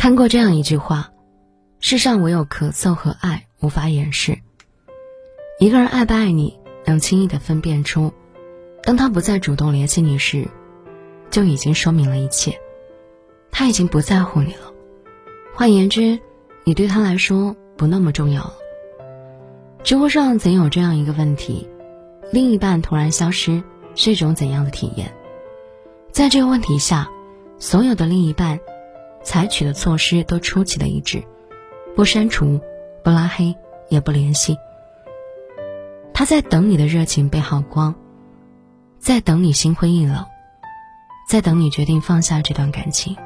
看过这样一句话：世上唯有咳嗽和爱无法掩饰。一个人爱不爱你，能轻易的分辨出，当他不再主动联系你时，就已经说明了一切，他已经不在乎你了。换言之，你对他来说不那么重要了。知乎上曾有这样一个问题：另一半突然消失是一种怎样的体验？在这个问题下，所有的另一半采取的措施都出奇的一致：不删除、不拉黑、也不联系。他在等你的热情被耗光，在等你心灰意冷，在等你决定放下这段感情。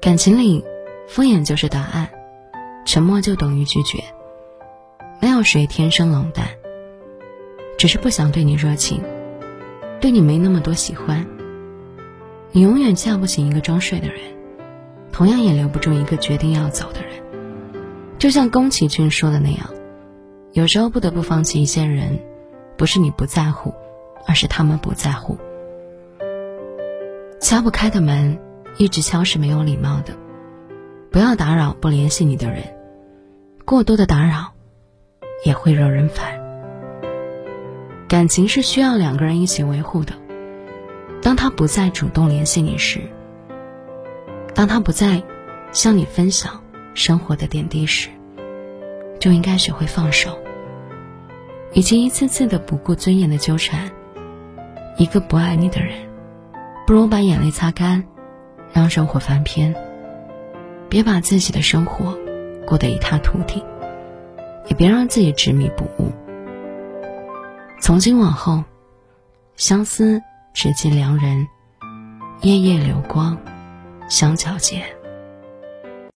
感情里，敷衍就是答案，沉默就等于拒绝。没有谁天生冷淡，只是不想对你热情。对你没那么多喜欢，你永远叫不醒一个装睡的人，同样也留不住一个决定要走的人。就像宫崎骏说的那样，有时候不得不放弃一些人，不是你不在乎，而是他们不在乎。敲不开的门，一直敲是没有礼貌的。不要打扰不联系你的人，过多的打扰，也会惹人烦。感情是需要两个人一起维护的。当他不再主动联系你时，当他不再向你分享生活的点滴时，就应该学会放手。与其一次次的不顾尊严的纠缠一个不爱你的人，不如把眼泪擦干，让生活翻篇。别把自己的生活过得一塌涂地，也别让自己执迷不悟。从今往后，相思只见良人，夜夜流光相皎洁。